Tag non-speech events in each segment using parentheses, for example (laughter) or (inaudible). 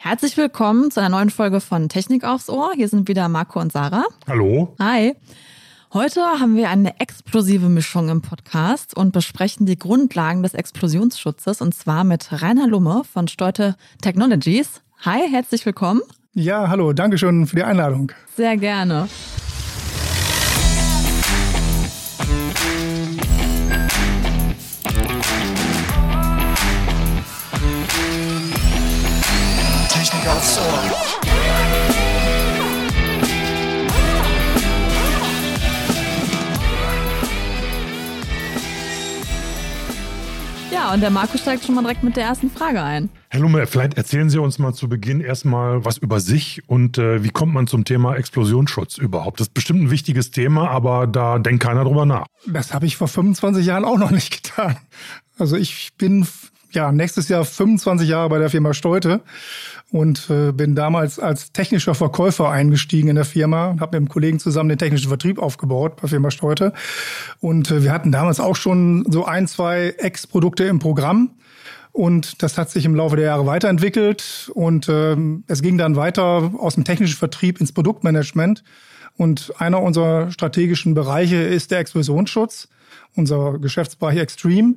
Herzlich willkommen zu einer neuen Folge von Technik aufs Ohr. Hier sind wieder Marco und Sarah. Hallo. Hi. Heute haben wir eine explosive Mischung im Podcast und besprechen die Grundlagen des Explosionsschutzes und zwar mit Rainer Lumme von Steute Technologies. Hi, herzlich willkommen. Ja, hallo, danke schön für die Einladung. Sehr gerne. Ja, und der Marco steigt schon mal direkt mit der ersten Frage ein. Herr Lumme, vielleicht erzählen Sie uns mal zu Beginn erstmal was über sich und äh, wie kommt man zum Thema Explosionsschutz überhaupt? Das ist bestimmt ein wichtiges Thema, aber da denkt keiner drüber nach. Das habe ich vor 25 Jahren auch noch nicht getan. Also ich bin ja nächstes Jahr 25 Jahre bei der Firma Steute und äh, bin damals als technischer Verkäufer eingestiegen in der Firma und habe mit einem Kollegen zusammen den technischen Vertrieb aufgebaut bei Firma Steute. Und äh, wir hatten damals auch schon so ein, zwei Ex-Produkte im Programm. Und das hat sich im Laufe der Jahre weiterentwickelt und ähm, es ging dann weiter aus dem technischen Vertrieb ins Produktmanagement. Und einer unserer strategischen Bereiche ist der Explosionsschutz, unser Geschäftsbereich Extreme.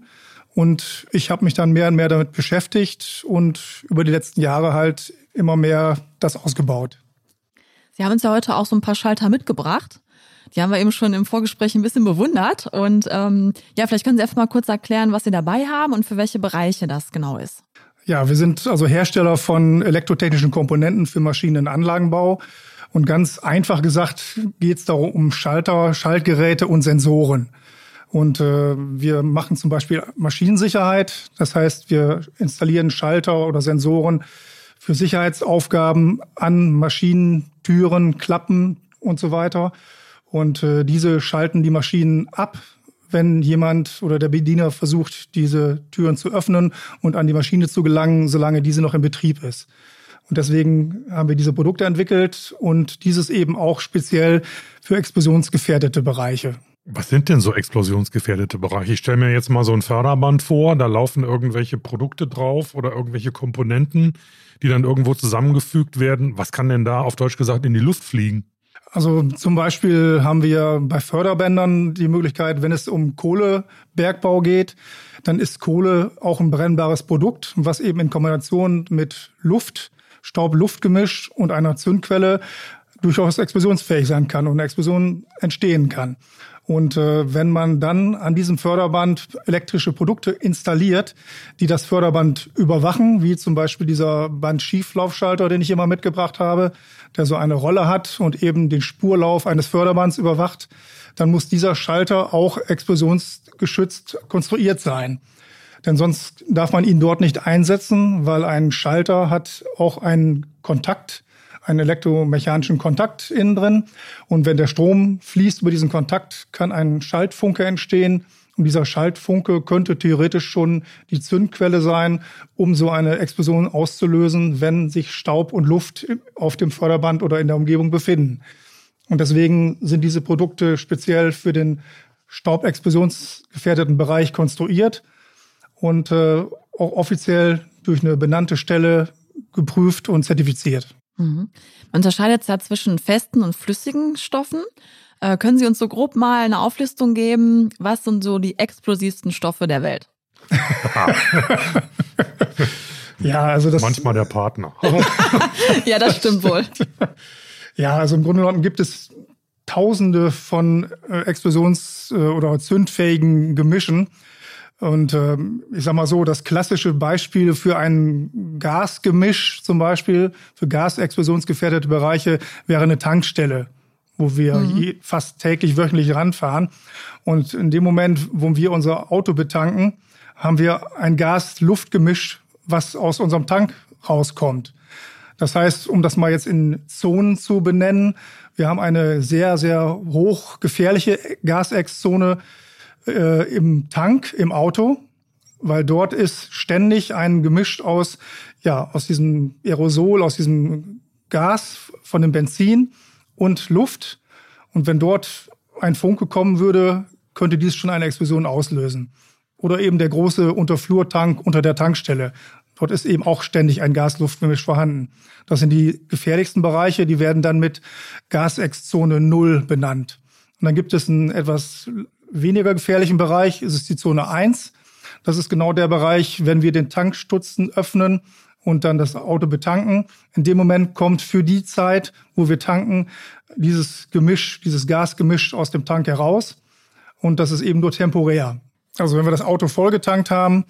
Und ich habe mich dann mehr und mehr damit beschäftigt und über die letzten Jahre halt immer mehr das ausgebaut. Sie haben uns ja heute auch so ein paar Schalter mitgebracht. Die haben wir eben schon im Vorgespräch ein bisschen bewundert. Und ähm, ja, vielleicht können Sie einfach mal kurz erklären, was Sie dabei haben und für welche Bereiche das genau ist. Ja, wir sind also Hersteller von elektrotechnischen Komponenten für Maschinenanlagenbau. Und ganz einfach gesagt geht es darum um Schalter, Schaltgeräte und Sensoren. Und äh, wir machen zum Beispiel Maschinensicherheit. Das heißt, wir installieren Schalter oder Sensoren für Sicherheitsaufgaben an Maschinen, Türen, Klappen und so weiter. Und äh, diese schalten die Maschinen ab, wenn jemand oder der Bediener versucht, diese Türen zu öffnen und an die Maschine zu gelangen, solange diese noch in Betrieb ist. Und deswegen haben wir diese Produkte entwickelt und dieses eben auch speziell für explosionsgefährdete Bereiche. Was sind denn so explosionsgefährdete Bereiche? Ich stelle mir jetzt mal so ein Förderband vor, da laufen irgendwelche Produkte drauf oder irgendwelche Komponenten, die dann irgendwo zusammengefügt werden. Was kann denn da auf Deutsch gesagt in die Luft fliegen? Also zum Beispiel haben wir bei Förderbändern die Möglichkeit, wenn es um Kohlebergbau geht, dann ist Kohle auch ein brennbares Produkt, was eben in Kombination mit Luft, Staub-Luft-Gemisch und einer Zündquelle durchaus explosionsfähig sein kann und eine Explosion entstehen kann. Und äh, wenn man dann an diesem Förderband elektrische Produkte installiert, die das Förderband überwachen, wie zum Beispiel dieser Bandschieflaufschalter, den ich immer mitgebracht habe, der so eine Rolle hat und eben den Spurlauf eines Förderbands überwacht, dann muss dieser Schalter auch explosionsgeschützt konstruiert sein. Denn sonst darf man ihn dort nicht einsetzen, weil ein Schalter hat auch einen Kontakt einen elektromechanischen Kontakt innen drin. Und wenn der Strom fließt über diesen Kontakt, kann ein Schaltfunke entstehen. Und dieser Schaltfunke könnte theoretisch schon die Zündquelle sein, um so eine Explosion auszulösen, wenn sich Staub und Luft auf dem Förderband oder in der Umgebung befinden. Und deswegen sind diese Produkte speziell für den staubexplosionsgefährdeten Bereich konstruiert und äh, auch offiziell durch eine benannte Stelle geprüft und zertifiziert. Mhm. Man unterscheidet ja zwischen festen und flüssigen Stoffen. Äh, können Sie uns so grob mal eine Auflistung geben? Was sind so die explosivsten Stoffe der Welt? (laughs) ja, also das. Manchmal der Partner. (laughs) ja, das stimmt wohl. Ja, also im Grunde genommen gibt es Tausende von äh, explosions- äh, oder zündfähigen Gemischen. Und ähm, ich sag mal so, das klassische Beispiel für ein Gasgemisch zum Beispiel, für gasexplosionsgefährdete Bereiche, wäre eine Tankstelle, wo wir mhm. je, fast täglich, wöchentlich ranfahren. Und in dem Moment, wo wir unser Auto betanken, haben wir ein Gas-Luft-Gemisch, was aus unserem Tank rauskommt. Das heißt, um das mal jetzt in Zonen zu benennen, wir haben eine sehr, sehr hoch gefährliche Gasex-Zone, äh, im Tank, im Auto, weil dort ist ständig ein Gemisch aus, ja, aus diesem Aerosol, aus diesem Gas von dem Benzin und Luft. Und wenn dort ein Funke kommen würde, könnte dies schon eine Explosion auslösen. Oder eben der große Unterflurtank unter der Tankstelle. Dort ist eben auch ständig ein Gas-Luft-Gemisch vorhanden. Das sind die gefährlichsten Bereiche, die werden dann mit Gasex-Zone 0 benannt. Und dann gibt es einen etwas weniger gefährlichen Bereich, es ist die Zone 1. Das ist genau der Bereich, wenn wir den Tankstutzen öffnen und dann das Auto betanken. In dem Moment kommt für die Zeit, wo wir tanken, dieses Gemisch, dieses Gasgemisch aus dem Tank heraus. Und das ist eben nur temporär. Also wenn wir das Auto vollgetankt haben,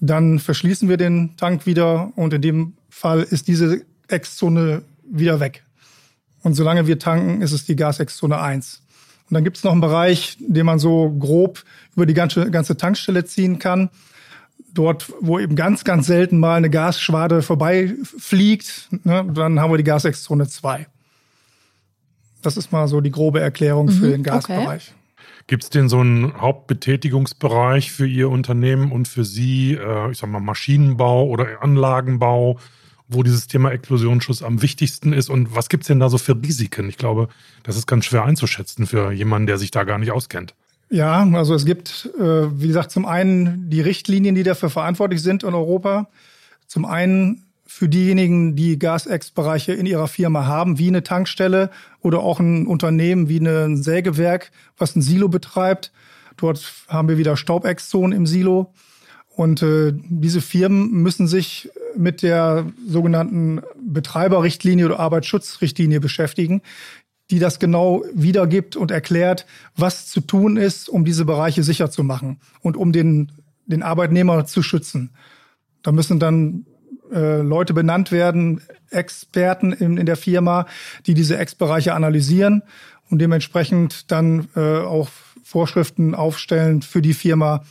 dann verschließen wir den Tank wieder und in dem Fall ist diese Exzone wieder weg. Und solange wir tanken, ist es die Gasexzone 1. Und dann gibt es noch einen Bereich, den man so grob über die ganze, ganze Tankstelle ziehen kann. Dort, wo eben ganz, ganz selten mal eine Gasschwade vorbeifliegt, ne, dann haben wir die Gasexzone 2. Das ist mal so die grobe Erklärung für Mhm, den Gasbereich. okay. Gibt es denn so einen Hauptbetätigungsbereich für Ihr Unternehmen und für Sie, äh, ich sag mal, Maschinenbau oder Anlagenbau, wo dieses Thema Explosionsschutz am wichtigsten ist? Und was gibt es denn da so für Risiken? Ich glaube, das ist ganz schwer einzuschätzen für jemanden, der sich da gar nicht auskennt. Ja, also es gibt, äh, wie gesagt, zum einen die Richtlinien, die dafür verantwortlich sind in Europa. Zum einen für diejenigen, die Gasex-Bereiche in ihrer Firma haben, wie eine Tankstelle oder auch ein Unternehmen wie ein Sägewerk, was ein Silo betreibt. Dort haben wir wieder Staubexzonen im Silo. Und äh, diese Firmen müssen sich mit der sogenannten Betreiberrichtlinie oder Arbeitsschutzrichtlinie beschäftigen, die das genau wiedergibt und erklärt, was zu tun ist, um diese Bereiche sicher zu machen und um den, den Arbeitnehmer zu schützen. Da müssen dann äh, Leute benannt werden, Experten in, in der Firma, die diese Ex-Bereiche analysieren und dementsprechend dann äh, auch Vorschriften aufstellen für die Firma,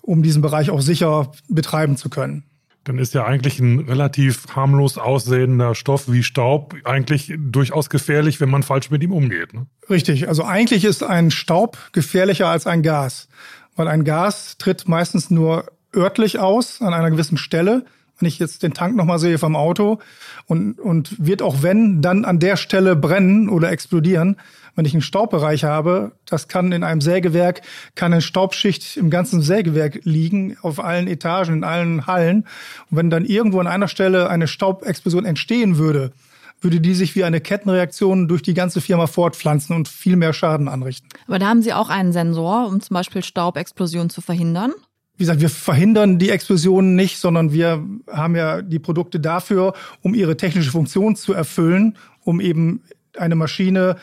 um diesen Bereich auch sicher betreiben zu können. Dann ist ja eigentlich ein relativ harmlos aussehender Stoff wie Staub eigentlich durchaus gefährlich, wenn man falsch mit ihm umgeht. Ne? Richtig, also eigentlich ist ein Staub gefährlicher als ein Gas, weil ein Gas tritt meistens nur örtlich aus an einer gewissen Stelle. Wenn ich jetzt den Tank nochmal sehe vom Auto und, und wird auch wenn, dann an der Stelle brennen oder explodieren. Wenn ich einen Staubbereich habe, das kann in einem Sägewerk, kann eine Staubschicht im ganzen Sägewerk liegen, auf allen Etagen, in allen Hallen. Und wenn dann irgendwo an einer Stelle eine Staubexplosion entstehen würde, würde die sich wie eine Kettenreaktion durch die ganze Firma fortpflanzen und viel mehr Schaden anrichten. Aber da haben Sie auch einen Sensor, um zum Beispiel Staubexplosionen zu verhindern. Wie gesagt, wir verhindern die Explosionen nicht, sondern wir haben ja die Produkte dafür, um ihre technische Funktion zu erfüllen, um eben eine Maschine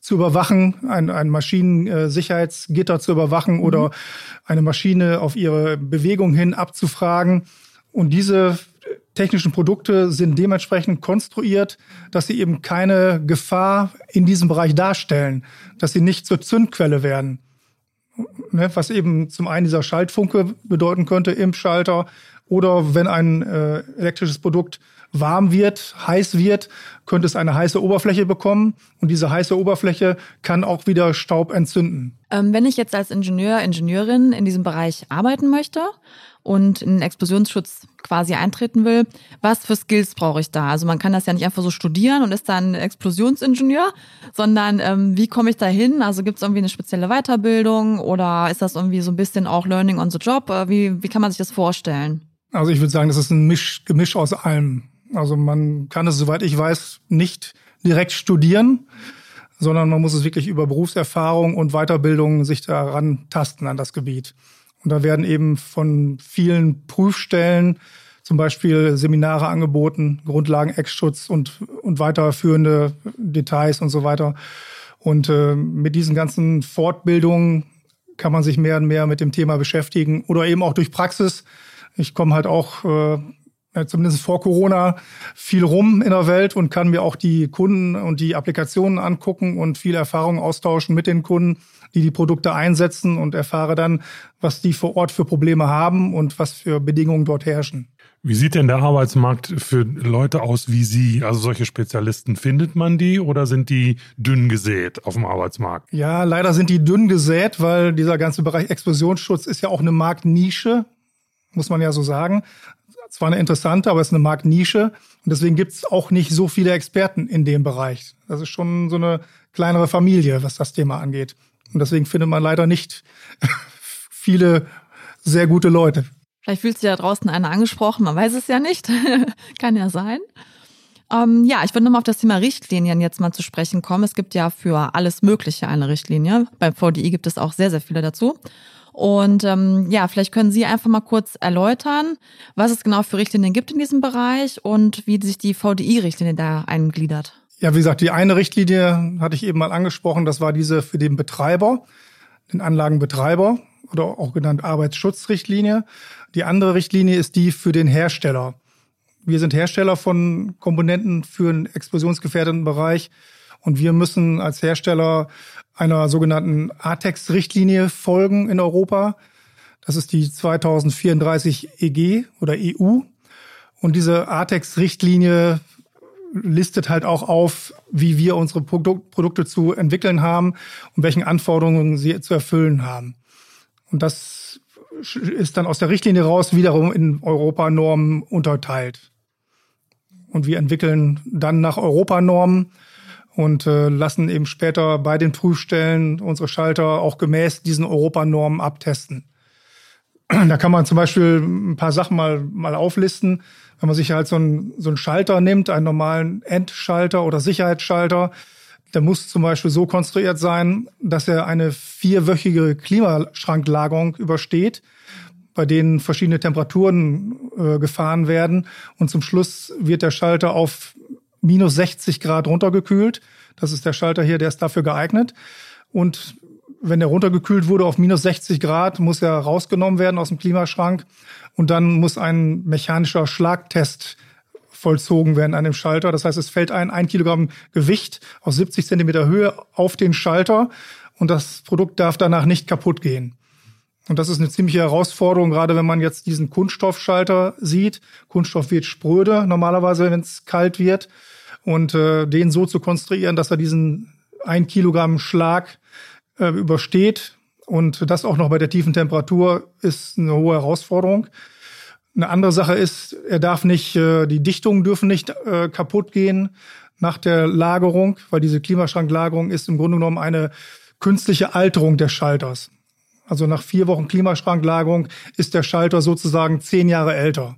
zu überwachen, ein, ein Maschinensicherheitsgitter zu überwachen oder eine Maschine auf ihre Bewegung hin abzufragen. Und diese technischen Produkte sind dementsprechend konstruiert, dass sie eben keine Gefahr in diesem Bereich darstellen, dass sie nicht zur Zündquelle werden. Ne, was eben zum einen dieser Schaltfunke bedeuten könnte im Schalter oder wenn ein äh, elektrisches Produkt warm wird, heiß wird, könnte es eine heiße Oberfläche bekommen und diese heiße Oberfläche kann auch wieder Staub entzünden. Ähm, wenn ich jetzt als Ingenieur, Ingenieurin in diesem Bereich arbeiten möchte und in den Explosionsschutz quasi eintreten will, was für Skills brauche ich da? Also man kann das ja nicht einfach so studieren und ist dann Explosionsingenieur, sondern ähm, wie komme ich da hin? Also gibt es irgendwie eine spezielle Weiterbildung oder ist das irgendwie so ein bisschen auch Learning on the Job? Äh, Wie, wie kann man sich das vorstellen? Also ich würde sagen, das ist ein Misch, Gemisch aus allem. Also man kann es, soweit ich weiß, nicht direkt studieren, sondern man muss es wirklich über Berufserfahrung und Weiterbildung sich daran tasten an das Gebiet. Und da werden eben von vielen Prüfstellen zum Beispiel Seminare angeboten, Grundlagen Ex-Schutz und, und weiterführende Details und so weiter. Und äh, mit diesen ganzen Fortbildungen kann man sich mehr und mehr mit dem Thema beschäftigen oder eben auch durch Praxis. Ich komme halt auch äh, ja, zumindest vor Corona viel rum in der Welt und kann mir auch die Kunden und die Applikationen angucken und viel Erfahrung austauschen mit den Kunden, die die Produkte einsetzen und erfahre dann, was die vor Ort für Probleme haben und was für Bedingungen dort herrschen. Wie sieht denn der Arbeitsmarkt für Leute aus wie Sie? Also solche Spezialisten, findet man die oder sind die dünn gesät auf dem Arbeitsmarkt? Ja, leider sind die dünn gesät, weil dieser ganze Bereich Explosionsschutz ist ja auch eine Marktnische, muss man ja so sagen. Zwar eine interessante, aber es ist eine Marktnische. Und deswegen gibt es auch nicht so viele Experten in dem Bereich. Das ist schon so eine kleinere Familie, was das Thema angeht. Und deswegen findet man leider nicht (laughs) viele sehr gute Leute. Vielleicht fühlt sich da draußen einer angesprochen, man weiß es ja nicht. (laughs) Kann ja sein. Ähm, ja, ich würde nochmal auf das Thema Richtlinien jetzt mal zu sprechen kommen. Es gibt ja für alles Mögliche eine Richtlinie. Beim VDI gibt es auch sehr, sehr viele dazu. Und ähm, ja, vielleicht können Sie einfach mal kurz erläutern, was es genau für Richtlinien gibt in diesem Bereich und wie sich die VDI-Richtlinie da eingliedert. Ja, wie gesagt, die eine Richtlinie hatte ich eben mal angesprochen, das war diese für den Betreiber, den Anlagenbetreiber oder auch genannt Arbeitsschutzrichtlinie. Die andere Richtlinie ist die für den Hersteller. Wir sind Hersteller von Komponenten für einen explosionsgefährdeten Bereich und wir müssen als Hersteller einer sogenannten ATEX-Richtlinie folgen in Europa. Das ist die 2034 EG oder EU. Und diese ATEX-Richtlinie listet halt auch auf, wie wir unsere Produkte zu entwickeln haben und welchen Anforderungen sie zu erfüllen haben. Und das ist dann aus der Richtlinie raus wiederum in Europanormen unterteilt. Und wir entwickeln dann nach Europanormen und äh, lassen eben später bei den Prüfstellen unsere Schalter auch gemäß diesen Europanormen abtesten. (clears throat) Da kann man zum Beispiel ein paar Sachen mal, mal auflisten. Wenn man sich halt so einen, so einen Schalter nimmt, einen normalen Endschalter oder Sicherheitsschalter, der muss zum Beispiel so konstruiert sein, dass er eine vierwöchige Klimaschranklagerung übersteht, bei denen verschiedene Temperaturen äh, gefahren werden. Und zum Schluss wird der Schalter auf minus 60 Grad runtergekühlt. Das ist der Schalter hier, der ist dafür geeignet. Und wenn der runtergekühlt wurde auf minus 60 Grad, muss er rausgenommen werden aus dem Klimaschrank. Und dann muss ein mechanischer Schlagtest vollzogen werden an dem Schalter. Das heißt, es fällt ein ein Kilogramm Gewicht aus 70 Zentimeter Höhe auf den Schalter und das Produkt darf danach nicht kaputt gehen. Und das ist eine ziemliche Herausforderung, gerade wenn man jetzt diesen Kunststoffschalter sieht. Kunststoff wird spröde normalerweise, wenn es kalt wird. Und äh, den so zu konstruieren, dass er diesen ein Kilogramm Schlag äh, übersteht und das auch noch bei der tiefen Temperatur ist eine hohe Herausforderung. Eine andere Sache ist, er darf nicht, äh, die Dichtungen dürfen nicht äh, kaputt gehen nach der Lagerung, weil diese Klimaschranklagerung ist im Grunde genommen eine künstliche Alterung des Schalters. Also nach vier Wochen Klimaschranklagerung ist der Schalter sozusagen zehn Jahre älter.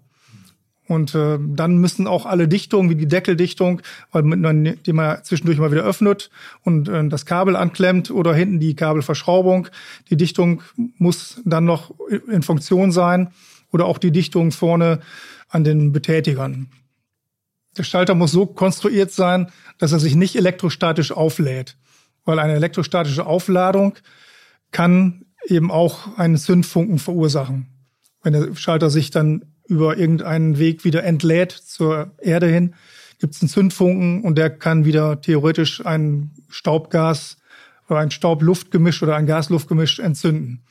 Und äh, dann müssen auch alle Dichtungen, wie die Deckeldichtung, weil man die man zwischendurch mal wieder öffnet und äh, das Kabel anklemmt oder hinten die Kabelverschraubung. Die Dichtung muss dann noch in Funktion sein oder auch die Dichtung vorne an den Betätigern. Der Schalter muss so konstruiert sein, dass er sich nicht elektrostatisch auflädt, weil eine elektrostatische Aufladung kann eben auch einen Zündfunken verursachen. Wenn der Schalter sich dann über irgendeinen Weg wieder entlädt zur Erde hin, gibt es einen Zündfunken und der kann wieder theoretisch ein Staubgas oder ein Staub-Luft-Gemisch oder ein Gas-Luft-Gemisch entzünden.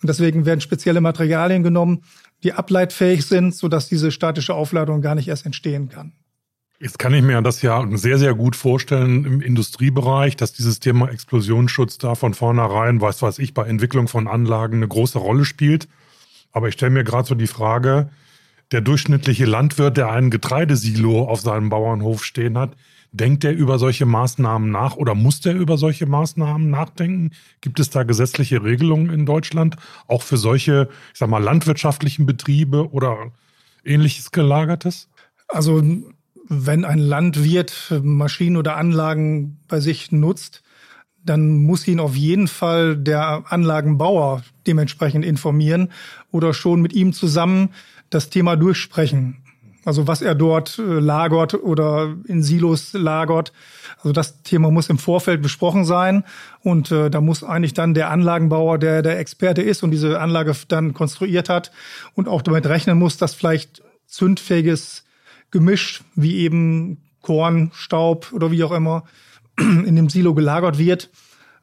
Und deswegen werden spezielle Materialien genommen, die ableitfähig sind, sodass diese statische Aufladung gar nicht erst entstehen kann. Jetzt kann ich mir das ja sehr, sehr gut vorstellen im Industriebereich, dass dieses Thema Explosionsschutz da von vornherein, weiß was ich, bei Entwicklung von Anlagen eine große Rolle spielt. Aber ich stelle mir gerade so die Frage, der durchschnittliche Landwirt, der einen Getreidesilo auf seinem Bauernhof stehen hat, denkt er über solche Maßnahmen nach oder muss der über solche Maßnahmen nachdenken? Gibt es da gesetzliche Regelungen in Deutschland, auch für solche, ich sag mal, landwirtschaftlichen Betriebe oder ähnliches gelagertes? Also, wenn ein Landwirt Maschinen oder Anlagen bei sich nutzt, dann muss ihn auf jeden Fall der Anlagenbauer dementsprechend informieren oder schon mit ihm zusammen das Thema durchsprechen. Also was er dort äh, lagert oder in Silos lagert. Also das Thema muss im Vorfeld besprochen sein und äh, da muss eigentlich dann der Anlagenbauer, der der Experte ist und diese Anlage dann konstruiert hat und auch damit rechnen muss, dass vielleicht zündfähiges Gemisch wie eben Korn, Staub oder wie auch immer (clears throat) in dem Silo gelagert wird,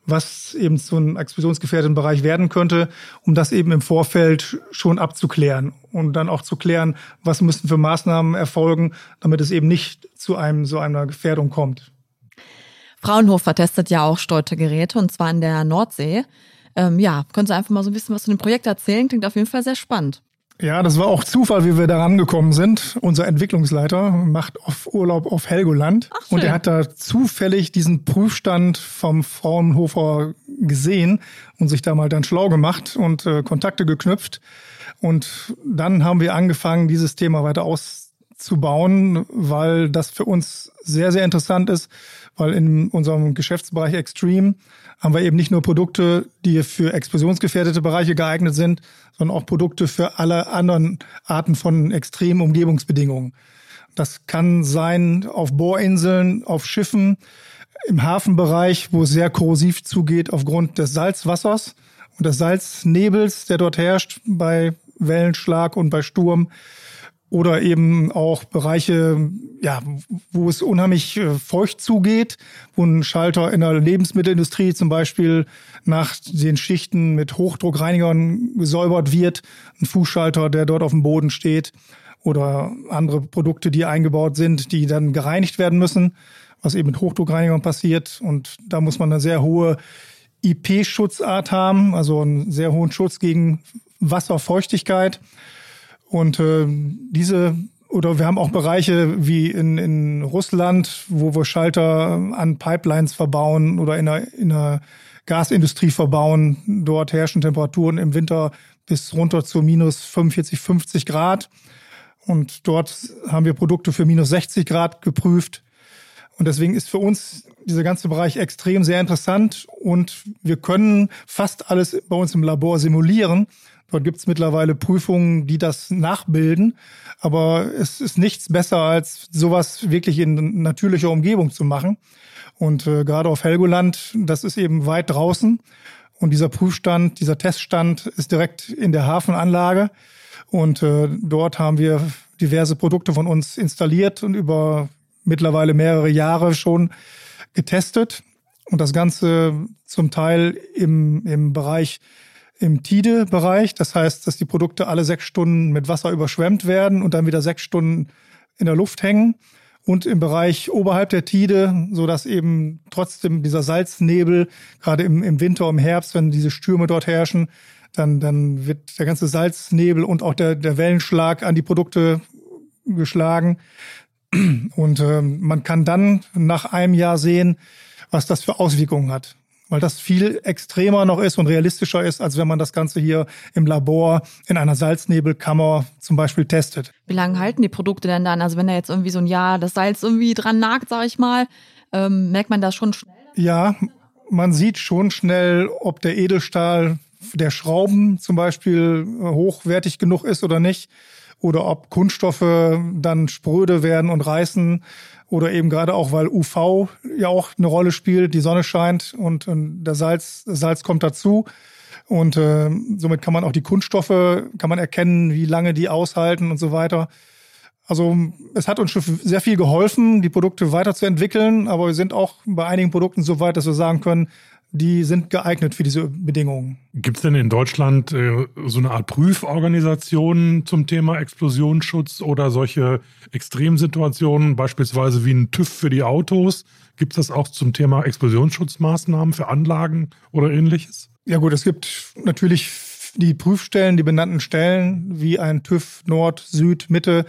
was eben zu einem explosionsgefährdeten Bereich werden könnte, um das eben im Vorfeld schon abzuklären und dann auch zu klären, was müssen für Maßnahmen erfolgen, damit es eben nicht zu einem so einer Gefährdung kommt. Fraunhofer testet ja auch Steuergeräte und zwar in der Nordsee. Ähm, ja, können Sie einfach mal so ein bisschen was zu dem Projekt erzählen? Klingt auf jeden Fall sehr spannend. Ja, das war auch Zufall, wie wir da rangekommen sind. Unser Entwicklungsleiter macht auf Urlaub auf Helgoland Ach, und er hat da zufällig diesen Prüfstand vom Fraunhofer gesehen und sich da mal dann schlau gemacht und äh, Kontakte geknüpft. Und dann haben wir angefangen, dieses Thema weiter auszubauen, weil das für uns sehr, sehr interessant ist, weil in unserem Geschäftsbereich Extreme haben wir eben nicht nur Produkte, die für explosionsgefährdete Bereiche geeignet sind, sondern auch Produkte für alle anderen Arten von extremen Umgebungsbedingungen. Das kann sein auf Bohrinseln, auf Schiffen, im Hafenbereich, wo es sehr korrosiv zugeht aufgrund des Salzwassers und des Salznebels, der dort herrscht bei Wellenschlag und bei Sturm oder eben auch Bereiche, ja, wo es unheimlich äh, feucht zugeht, wo ein Schalter in der Lebensmittelindustrie zum Beispiel nach den Schichten mit Hochdruckreinigern gesäubert wird, ein Fußschalter, der dort auf dem Boden steht oder andere Produkte, die eingebaut sind, die dann gereinigt werden müssen, was eben mit Hochdruckreinigern passiert und da muss man eine sehr hohe IP-Schutzart haben, also einen sehr hohen Schutz gegen Wasserfeuchtigkeit. Und äh, diese oder wir haben auch Bereiche wie in, in Russland, wo wir Schalter an Pipelines verbauen oder in der, in der Gasindustrie verbauen. Dort herrschen Temperaturen im Winter bis runter zu minus 45, 50 Grad. Und dort haben wir Produkte für minus 60 Grad geprüft. Und deswegen ist für uns dieser ganze Bereich extrem sehr interessant und wir können fast alles bei uns im Labor simulieren. Dort gibt es mittlerweile Prüfungen, die das nachbilden. Aber es ist nichts besser, als sowas wirklich in natürlicher Umgebung zu machen. Und äh, gerade auf Helgoland, das ist eben weit draußen. Und dieser Prüfstand, dieser Teststand ist direkt in der Hafenanlage. Und äh, dort haben wir diverse Produkte von uns installiert und über mittlerweile mehrere Jahre schon getestet. Und das Ganze zum Teil im, im Bereich im Tide-Bereich. Das heißt, dass die Produkte alle sechs Stunden mit Wasser überschwemmt werden und dann wieder sechs Stunden in der Luft hängen. Und im Bereich oberhalb der Tide, so dass eben trotzdem dieser Salznebel, gerade im, im Winter, im Herbst, wenn diese Stürme dort herrschen, dann, dann wird der ganze Salznebel und auch der, der Wellenschlag an die Produkte geschlagen. Und äh, man kann dann nach einem Jahr sehen, was das für Auswirkungen hat weil das viel extremer noch ist und realistischer ist, als wenn man das Ganze hier im Labor in einer Salznebelkammer zum Beispiel testet. Wie lange halten die Produkte denn dann? Also wenn da jetzt irgendwie so ein Jahr das Salz irgendwie dran nagt, sag ich mal, ähm, merkt man das schon schnell? Ja, man sieht schon schnell, ob der Edelstahl der Schrauben zum Beispiel hochwertig genug ist oder nicht oder ob Kunststoffe dann spröde werden und reißen oder eben gerade auch, weil UV ja auch eine Rolle spielt, die Sonne scheint und, und der Salz, das Salz kommt dazu. Und äh, somit kann man auch die Kunststoffe, kann man erkennen, wie lange die aushalten und so weiter. Also es hat uns schon sehr viel geholfen, die Produkte weiterzuentwickeln, aber wir sind auch bei einigen Produkten so weit, dass wir sagen können, die sind geeignet für diese Bedingungen. Gibt es denn in Deutschland äh, so eine Art Prüforganisation zum Thema Explosionsschutz oder solche Extremsituationen, beispielsweise wie ein TÜV für die Autos? Gibt es das auch zum Thema Explosionsschutzmaßnahmen für Anlagen oder ähnliches? Ja gut, es gibt natürlich die Prüfstellen, die benannten Stellen, wie ein TÜV Nord, Süd, Mitte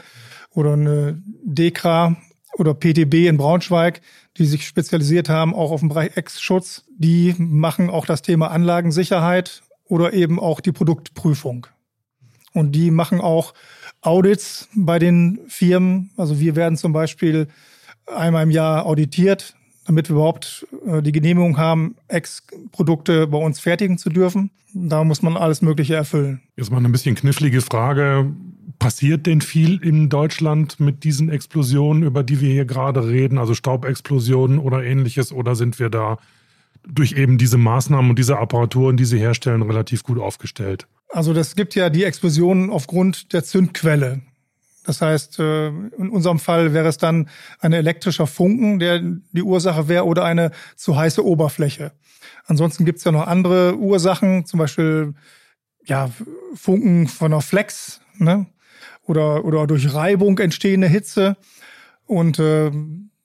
oder eine DEKRA oder PTB in Braunschweig, die sich spezialisiert haben, auch auf den Bereich Ex-Schutz. Die machen auch das Thema Anlagensicherheit oder eben auch die Produktprüfung. Und die machen auch Audits bei den Firmen. Also wir werden zum Beispiel einmal im Jahr auditiert, damit wir überhaupt äh, die Genehmigung haben, Ex-Produkte bei uns fertigen zu dürfen. Da muss man alles Mögliche erfüllen. Jetzt mal eine bisschen knifflige Frage. Passiert denn viel in Deutschland mit diesen Explosionen, über die wir hier gerade reden, also Staubexplosionen oder ähnliches, oder sind wir da durch eben diese Maßnahmen und diese Apparaturen, die sie herstellen, relativ gut aufgestellt? Also das gibt ja die Explosionen aufgrund der Zündquelle. Das heißt, äh, in unserem Fall wäre es dann ein elektrischer Funken, der die Ursache wäre, oder eine zu heiße Oberfläche. Ansonsten gibt es ja noch andere Ursachen, zum Beispiel ja, Funken von einer Flex, ne? Oder, oder durch Reibung entstehende Hitze. Und äh,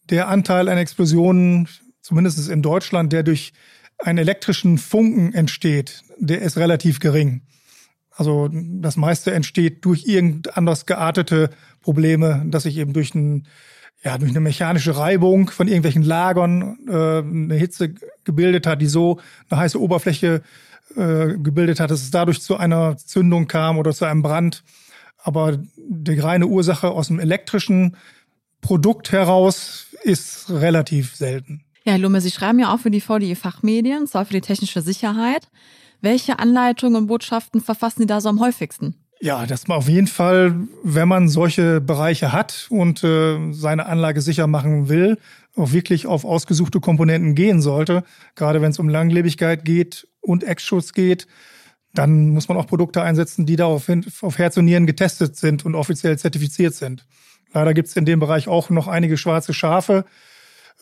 der Anteil an Explosionen, zumindest in Deutschland, der durch einen elektrischen Funken entsteht, der ist relativ gering. Also das meiste entsteht durch irgend anders geartete Probleme, dass sich eben durch ein ja, durch eine mechanische Reibung von irgendwelchen Lagern äh, eine Hitze gebildet hat, die so eine heiße Oberfläche äh, gebildet hat, dass es dadurch zu einer Zündung kam oder zu einem Brand. Aber die reine Ursache aus dem elektrischen Produkt heraus ist relativ selten. Ja, Herr Lumme, Sie schreiben ja auch für die VDI Fachmedien, zwar für die technische Sicherheit. Welche Anleitungen und Botschaften verfassen Sie da so am häufigsten? Ja, dass man auf jeden Fall, wenn man solche Bereiche hat und äh, seine Anlage sicher machen will, auch wirklich auf ausgesuchte Komponenten gehen sollte. Gerade wenn es um Langlebigkeit geht und Eckschutz geht, dann muss man auch Produkte einsetzen, die darauf auf Herz und Nieren getestet sind und offiziell zertifiziert sind. Leider gibt es in dem Bereich auch noch einige schwarze Schafe,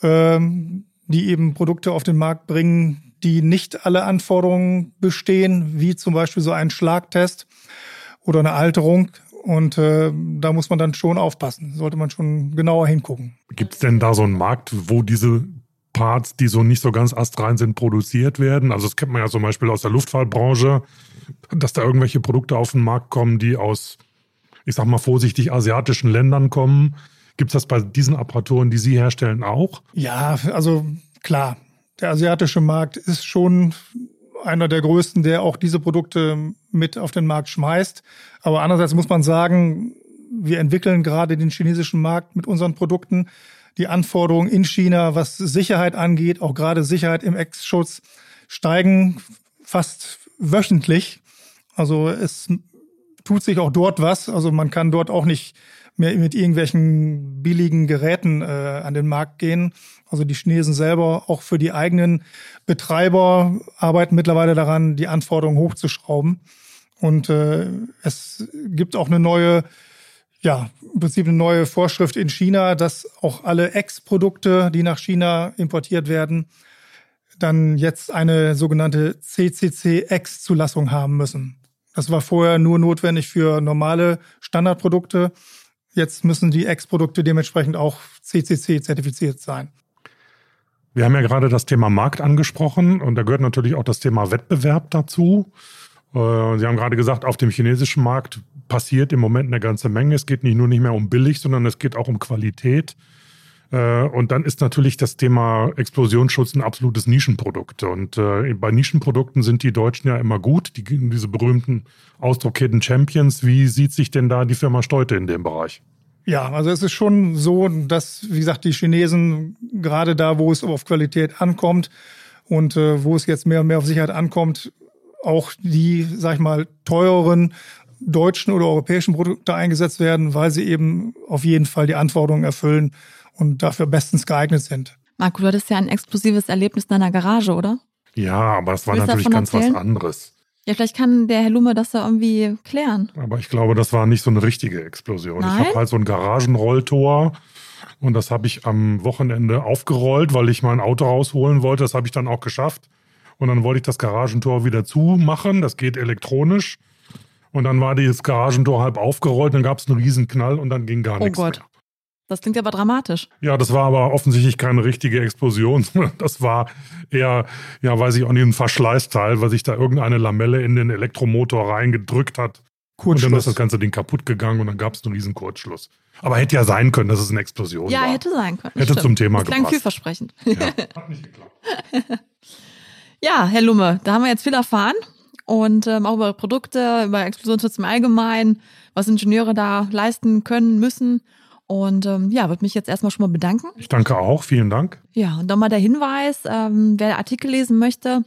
ähm, die eben Produkte auf den Markt bringen, die nicht alle Anforderungen bestehen, wie zum Beispiel so ein Schlagtest oder eine Alterung. Und äh, da muss man dann schon aufpassen, sollte man schon genauer hingucken. Gibt es denn da so einen Markt, wo diese Parts, die so nicht so ganz astrein sind, produziert werden? Also das kennt man ja zum Beispiel aus der Luftfahrtbranche, dass da irgendwelche Produkte auf den Markt kommen, die aus, ich sag mal vorsichtig, asiatischen Ländern kommen. Gibt es das bei diesen Apparaturen, die Sie herstellen, auch? Ja, also klar. Der asiatische Markt ist schon einer der größten, der auch diese Produkte mit auf den Markt schmeißt. Aber andererseits muss man sagen, wir entwickeln gerade den chinesischen Markt mit unseren Produkten. Die Anforderungen in China, was Sicherheit angeht, auch gerade Sicherheit im Ex-Schutz, steigen fast wöchentlich. Also es tut sich auch dort was. Also man kann dort auch nicht mehr mit irgendwelchen billigen Geräten äh, an den Markt gehen. Also die Chinesen selber, auch für die eigenen Betreiber, arbeiten mittlerweile daran, die Anforderungen hochzuschrauben. Und äh, es gibt auch eine neue, ja, im Prinzip eine neue Vorschrift in China, dass auch alle Ex-Produkte, die nach China importiert werden, dann jetzt eine sogenannte CCC-Ex-Zulassung haben müssen. Das war vorher nur notwendig für normale Standardprodukte. Jetzt müssen die Ex-Produkte dementsprechend auch CCC zertifiziert sein. Wir haben ja gerade das Thema Markt angesprochen und da gehört natürlich auch das Thema Wettbewerb dazu. Äh, Sie haben gerade gesagt, auf dem chinesischen Markt passiert im Moment eine ganze Menge. Es geht nicht nur nicht mehr um billig, sondern es geht auch um Qualität. Äh, und dann ist natürlich das Thema Explosionsschutz ein absolutes Nischenprodukt. Und äh, bei Nischenprodukten sind die Deutschen ja immer gut, die, diese berühmten Ausdruck Hidden Champions. Wie sieht sich denn da die Firma Steute in dem Bereich? Ja, also es ist schon so, dass, wie gesagt, die Chinesen gerade da, wo es auf Qualität ankommt und äh, wo es jetzt mehr und mehr auf Sicherheit ankommt, auch die, sag ich mal, teureren deutschen oder europäischen Produkte eingesetzt werden, weil sie eben auf jeden Fall die Anforderungen erfüllen und dafür bestens geeignet sind. Marco, du hattest ja ein explosives Erlebnis in deiner Garage, oder? Ja, aber es war Willst natürlich ganz erzählen? was anderes. Ja, vielleicht kann der Herr Lumme das ja irgendwie klären. Aber ich glaube, das war nicht so eine richtige Explosion. Nein? Ich habe halt so ein Garagenrolltor und das habe ich am Wochenende aufgerollt, weil ich mein Auto rausholen wollte. Das habe ich dann auch geschafft. Und dann wollte ich das Garagentor wieder zumachen. Das geht elektronisch. Und dann war dieses Garagentor halb aufgerollt, dann gab es einen Riesenknall und dann ging gar oh nichts Gott. mehr. Das klingt aber dramatisch. Ja, das war aber offensichtlich keine richtige Explosion. (laughs) Das war eher, ja, weiß ich auch nicht, ein Verschleißteil, weil sich da irgendeine Lamelle in den Elektromotor reingedrückt hat. Kurzschluss. Und dann ist das ganze Ding kaputt gegangen und dann gab es einen riesen Kurzschluss. Aber hätte ja sein können, dass es eine Explosion ja, war. Ja, hätte sein können. Hätte stimmt. zum Thema das klang gepasst. vielversprechend. Ja, (laughs) hat nicht geklappt. ja, Herr Lumme, da haben wir jetzt viel erfahren und ähm, auch über Produkte, über Explosionsschutz im Allgemeinen, was Ingenieure da leisten können, müssen. Und ähm, ja, würde mich jetzt erstmal schon mal bedanken. Ich danke auch, vielen Dank. Ja, und dann mal der Hinweis, ähm, wer Artikel lesen möchte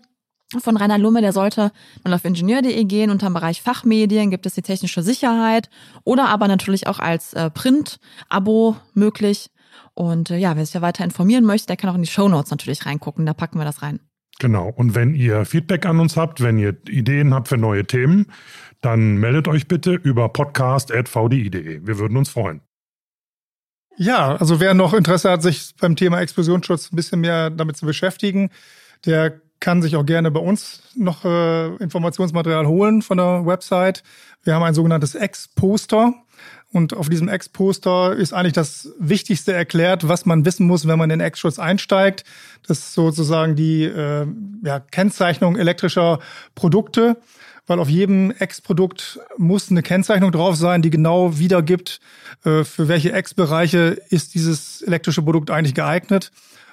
von Rainer Lumme, der sollte mal auf ingenieur.de gehen. Unter dem Bereich Fachmedien gibt es die technische Sicherheit oder aber natürlich auch als äh, Print-Abo möglich. Und äh, ja, wer sich ja weiter informieren möchte, der kann auch in die Show Notes natürlich reingucken. Da packen wir das rein. Genau. Und wenn ihr Feedback an uns habt, wenn ihr Ideen habt für neue Themen, dann meldet euch bitte über podcast.vdi.de. Wir würden uns freuen. Ja, also wer noch Interesse hat, sich beim Thema Explosionsschutz ein bisschen mehr damit zu beschäftigen, der kann sich auch gerne bei uns noch äh, Informationsmaterial holen von der Website. Wir haben ein sogenanntes Ex-Poster. Und auf diesem Ex-Poster ist eigentlich das Wichtigste erklärt, was man wissen muss, wenn man in den Ex-Schutz einsteigt. Das ist sozusagen die äh, ja, Kennzeichnung elektrischer Produkte weil auf jedem Ex-Produkt muss eine Kennzeichnung drauf sein, die genau wiedergibt, äh, für welche Ex-Bereiche ist dieses elektrische Produkt eigentlich geeignet.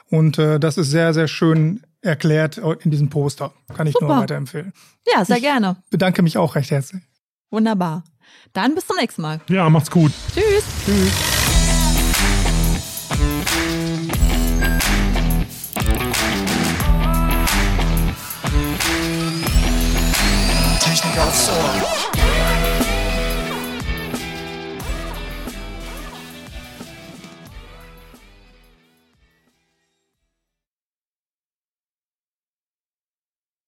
Und äh, das ist sehr, sehr schön erklärt in diesem Poster. Kann ich Super. nur weiterempfehlen. Ja, sehr Ich- gerne. Bedanke mich auch recht herzlich. Wunderbar. Dann bis zum nächsten Mal. Ja, macht's gut. Tschüss. Technik aufs Ohr.